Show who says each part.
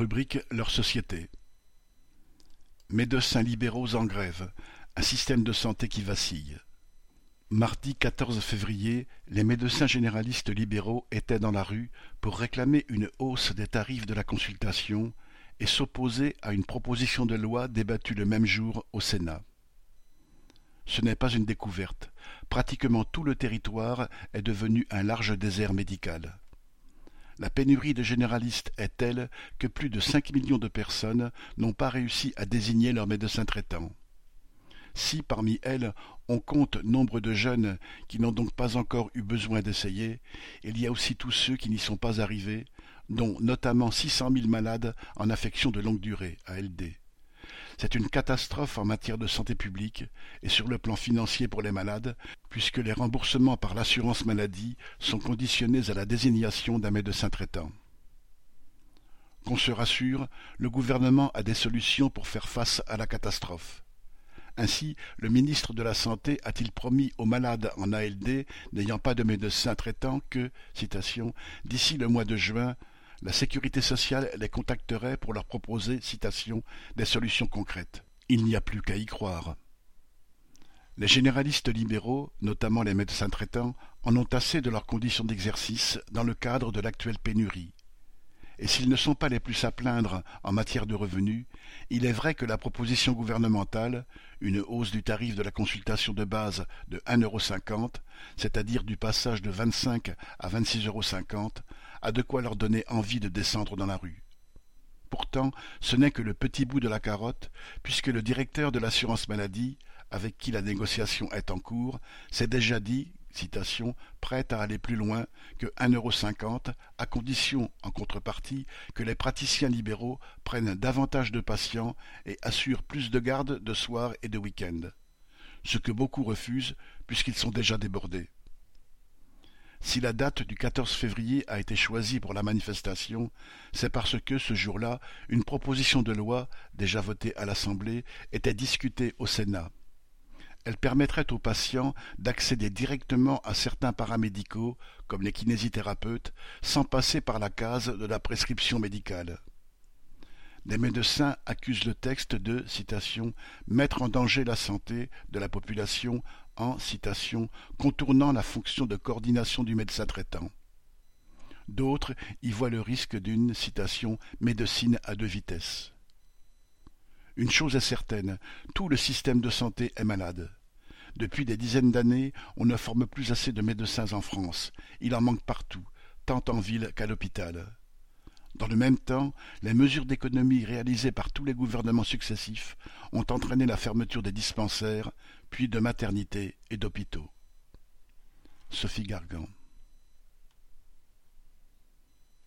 Speaker 1: Rubrique Leur société. Médecins libéraux en grève, un système de santé qui vacille. Mardi 14 février, les médecins généralistes libéraux étaient dans la rue pour réclamer une hausse des tarifs de la consultation et s'opposer à une proposition de loi débattue le même jour au Sénat. Ce n'est pas une découverte. Pratiquement tout le territoire est devenu un large désert médical. La pénurie de généralistes est telle que plus de cinq millions de personnes n'ont pas réussi à désigner leur médecin traitant. Si parmi elles on compte nombre de jeunes qui n'ont donc pas encore eu besoin d'essayer, il y a aussi tous ceux qui n'y sont pas arrivés, dont notamment six cent mille malades en affection de longue durée, ALD. C'est une catastrophe en matière de santé publique et sur le plan financier pour les malades, puisque les remboursements par l'assurance maladie sont conditionnés à la désignation d'un médecin traitant. Qu'on se rassure, le gouvernement a des solutions pour faire face à la catastrophe. Ainsi, le ministre de la Santé a-t-il promis aux malades en ALD n'ayant pas de médecin traitant que, citation, d'ici le mois de juin, la sécurité sociale les contacterait pour leur proposer, citation, des solutions concrètes. Il n'y a plus qu'à y croire. Les généralistes libéraux, notamment les médecins traitants, en ont assez de leurs conditions d'exercice dans le cadre de l'actuelle pénurie. Et s'ils ne sont pas les plus à plaindre en matière de revenus, il est vrai que la proposition gouvernementale, une hausse du tarif de la consultation de base de 1,50€, c'est-à-dire du passage de 25 à 26,50 euros, a de quoi leur donner envie de descendre dans la rue. Pourtant, ce n'est que le petit bout de la carotte, puisque le directeur de l'assurance maladie, avec qui la négociation est en cours, s'est déjà dit, citation, prêt à aller plus loin que 1,50€, à condition, en contrepartie, que les praticiens libéraux prennent davantage de patients et assurent plus de gardes de soir et de week-end. Ce que beaucoup refusent, puisqu'ils sont déjà débordés. Si la date du 14 février a été choisie pour la manifestation, c'est parce que ce jour-là, une proposition de loi, déjà votée à l'Assemblée, était discutée au Sénat. Elle permettrait aux patients d'accéder directement à certains paramédicaux, comme les kinésithérapeutes, sans passer par la case de la prescription médicale. Des médecins accusent le texte de citation, mettre en danger la santé de la population en citation, contournant la fonction de coordination du médecin traitant. D'autres y voient le risque d'une citation médecine à deux vitesses. Une chose est certaine, tout le système de santé est malade. Depuis des dizaines d'années, on ne forme plus assez de médecins en France. Il en manque partout, tant en ville qu'à l'hôpital. Dans le même temps, les mesures d'économie réalisées par tous les gouvernements successifs ont entraîné la fermeture des dispensaires, puis de maternités et d'hôpitaux. Sophie Gargan